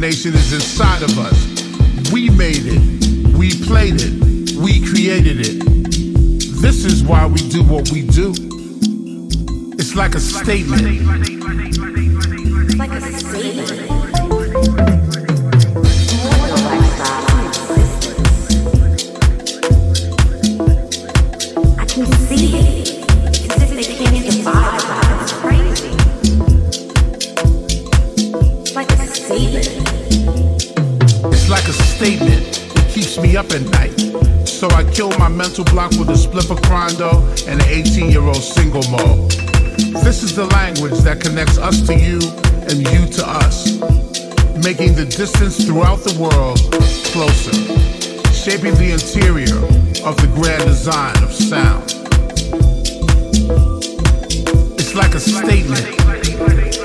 determination is inside of us. We made it, we played it, we created it. This is why we do what we do. It's like a statement. At night. So I kill my mental block with a spliff of Crondo and an 18 year old single malt. This is the language that connects us to you and you to us, making the distance throughout the world closer, shaping the interior of the grand design of sound. It's like a statement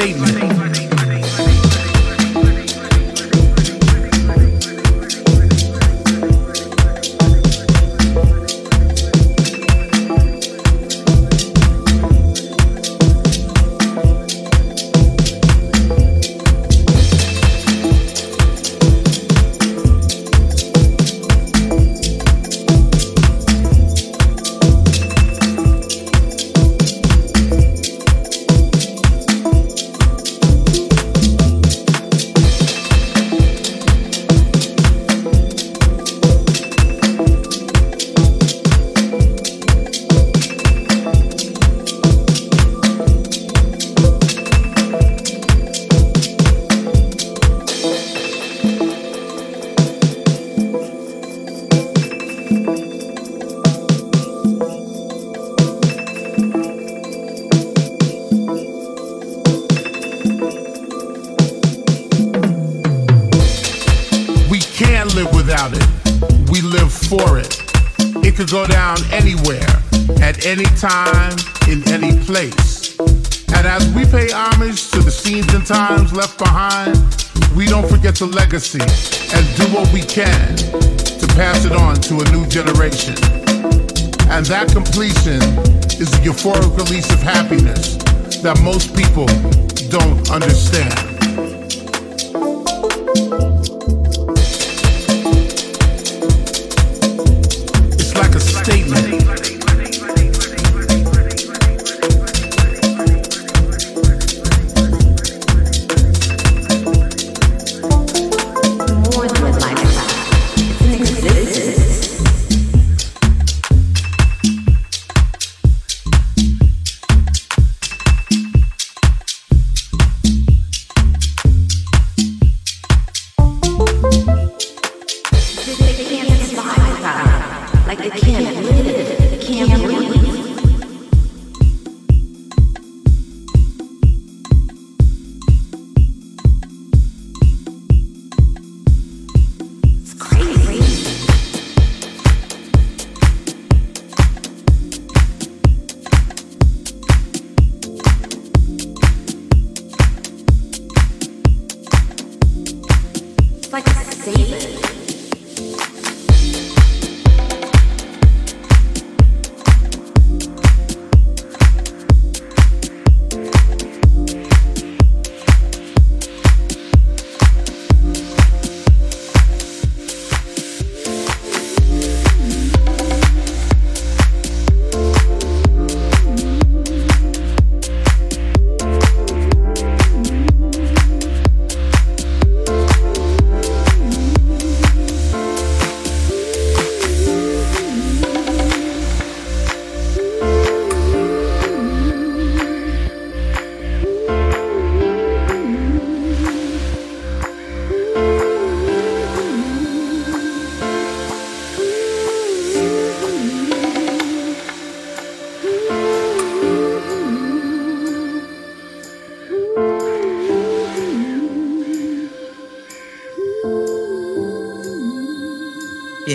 statement. Go down anywhere, at any time, in any place. And as we pay homage to the scenes and times left behind, we don't forget the legacy and do what we can to pass it on to a new generation. And that completion is the euphoric release of happiness that most people don't understand.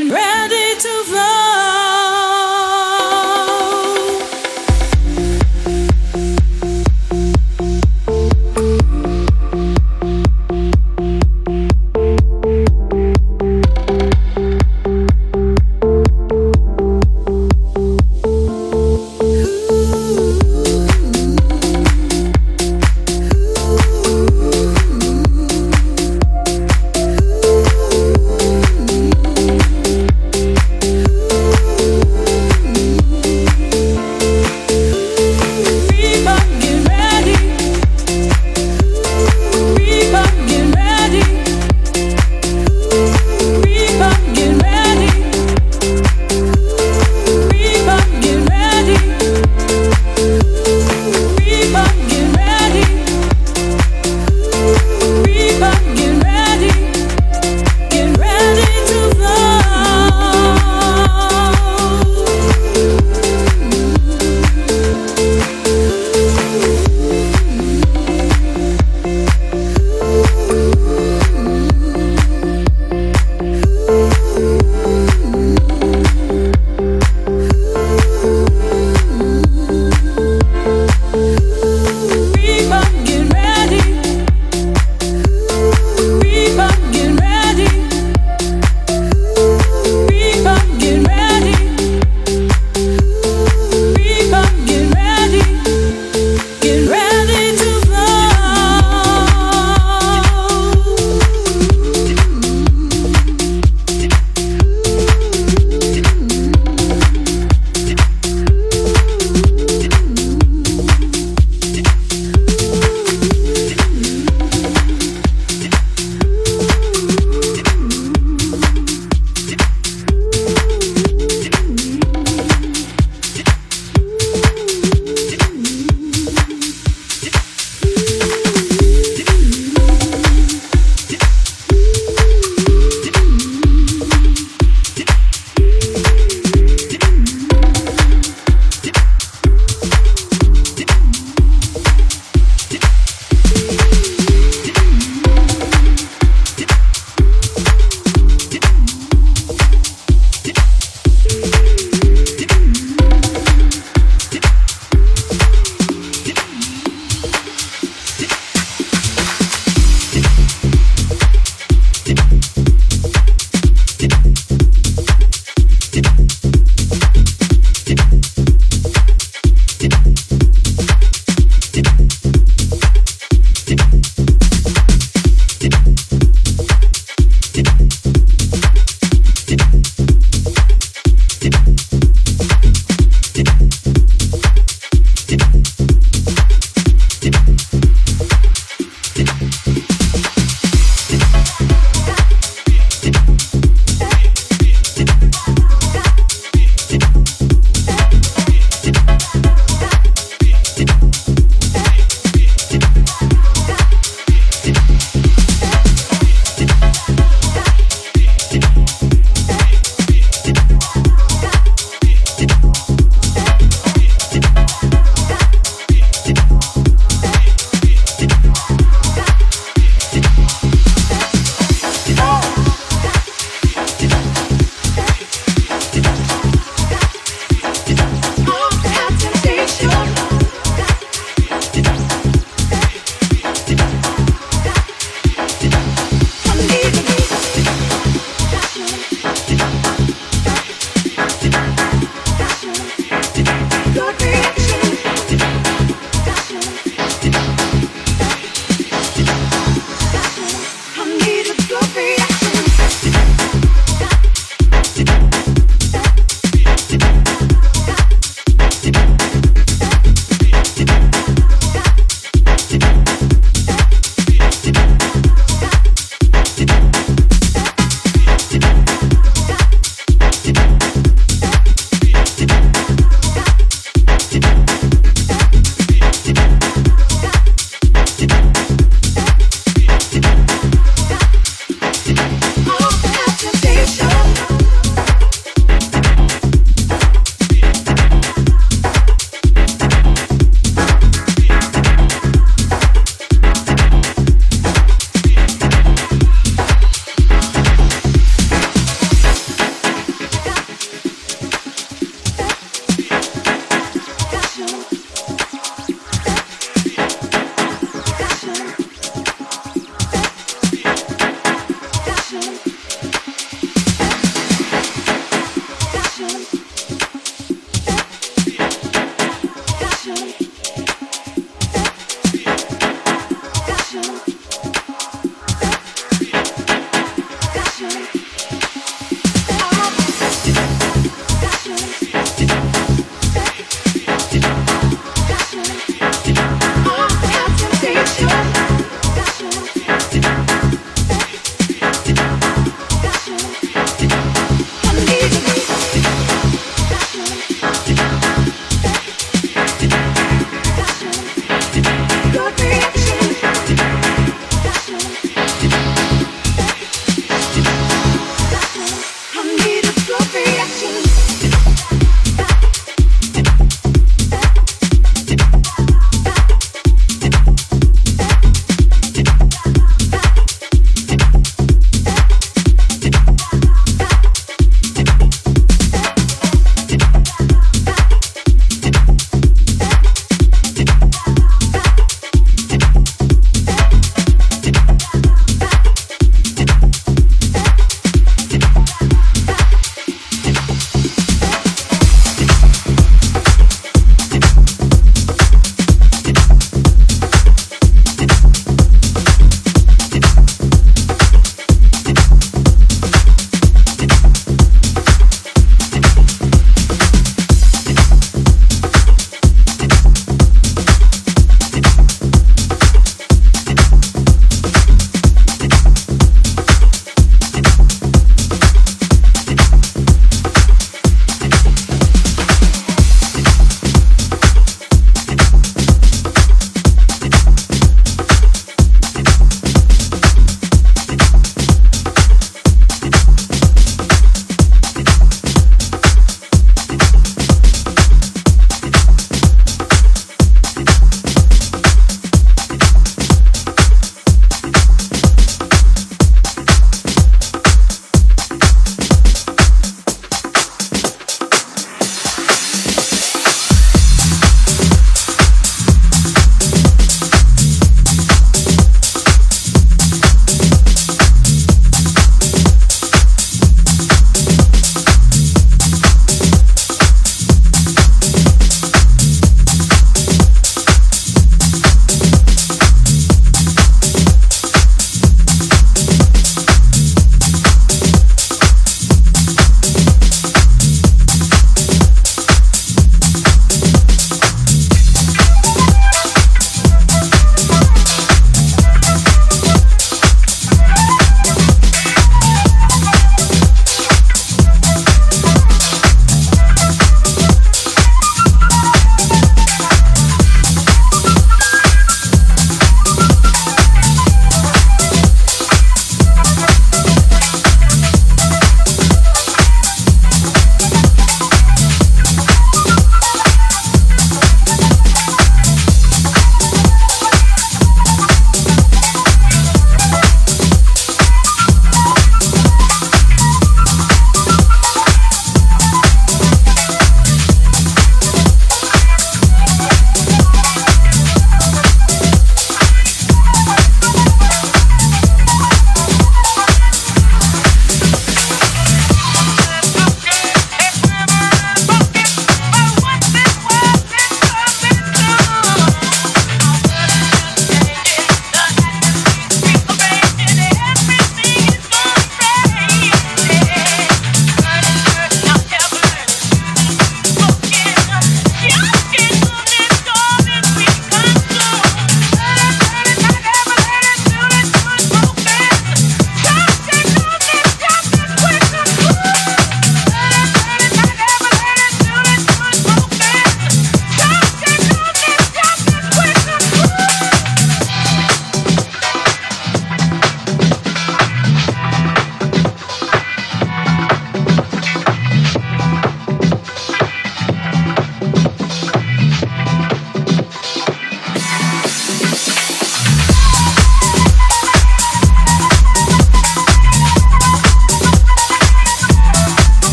getting ready.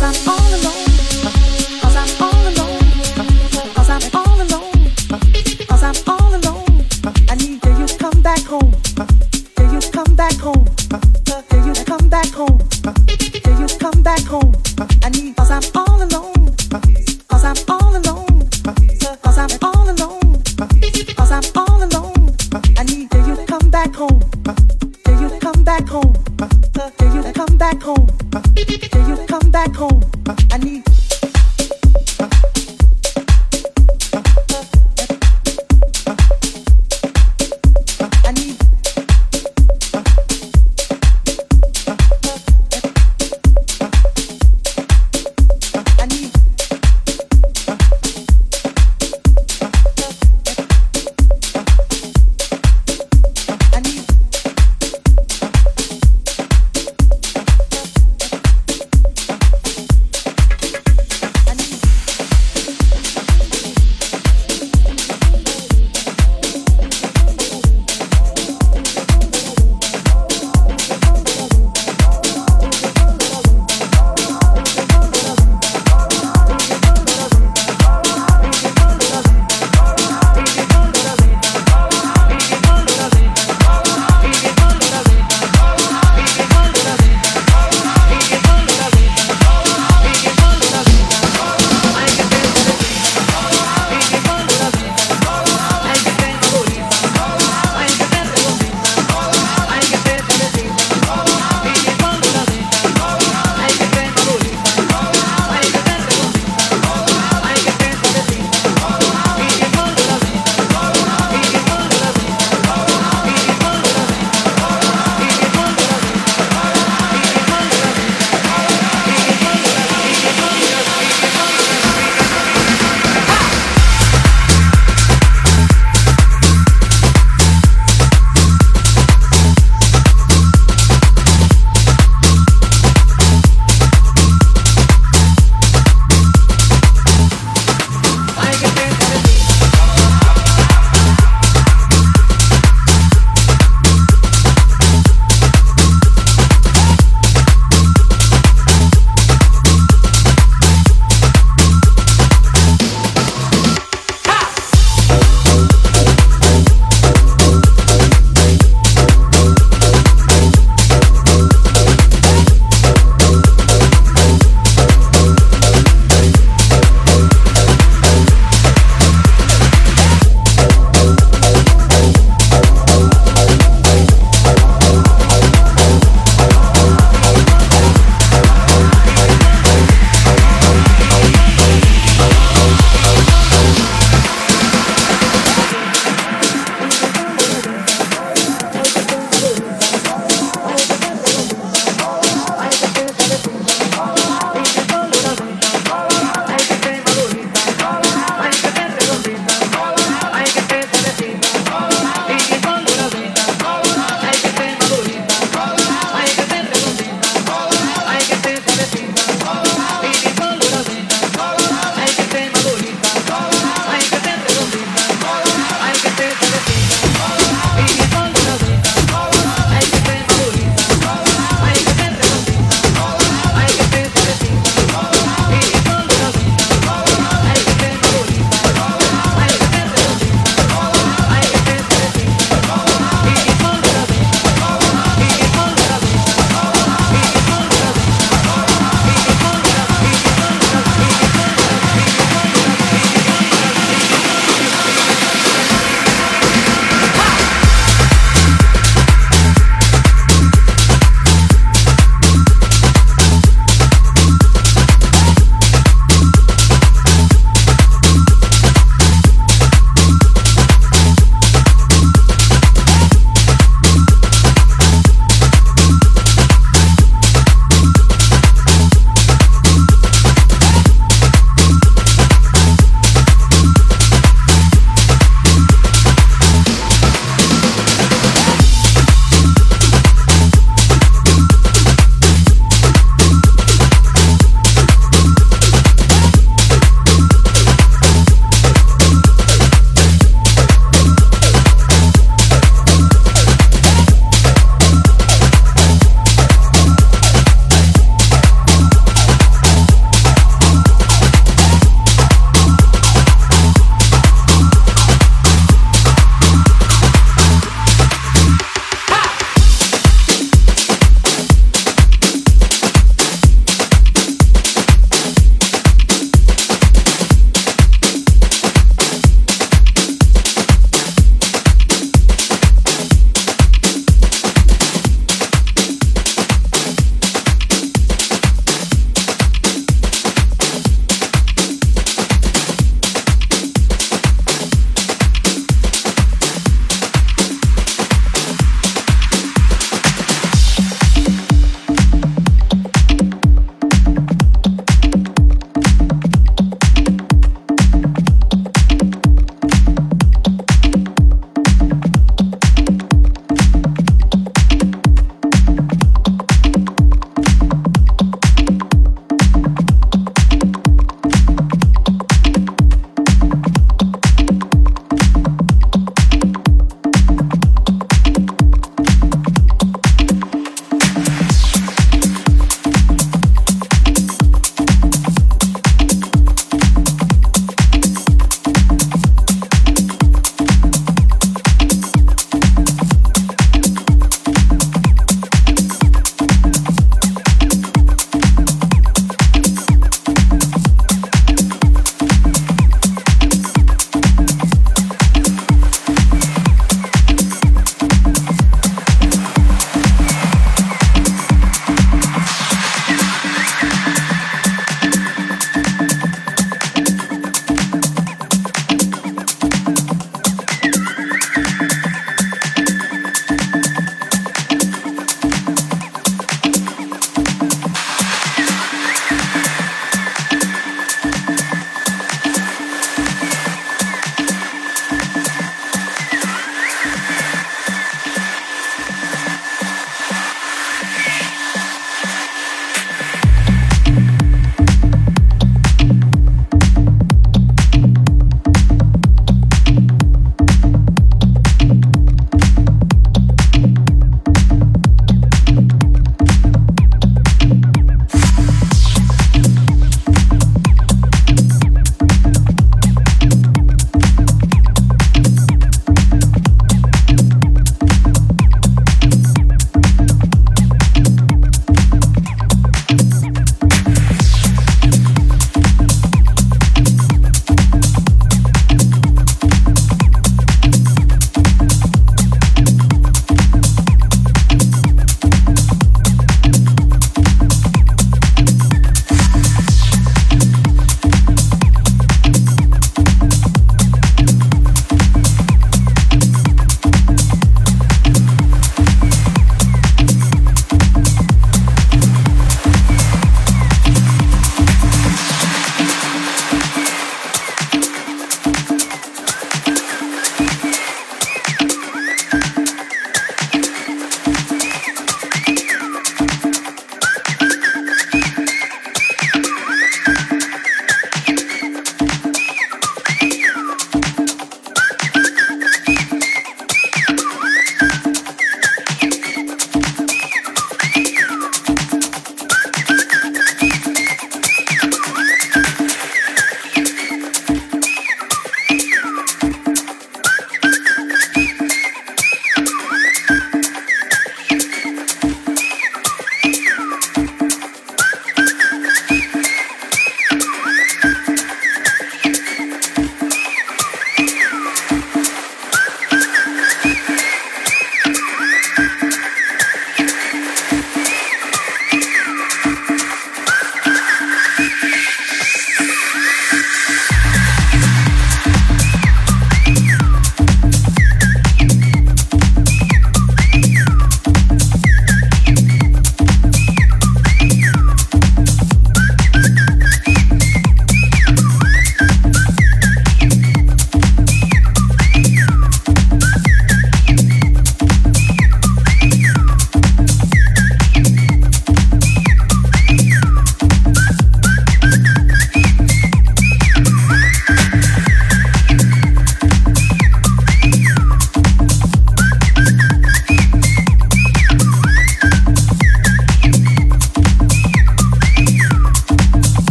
Cause I'm all alone.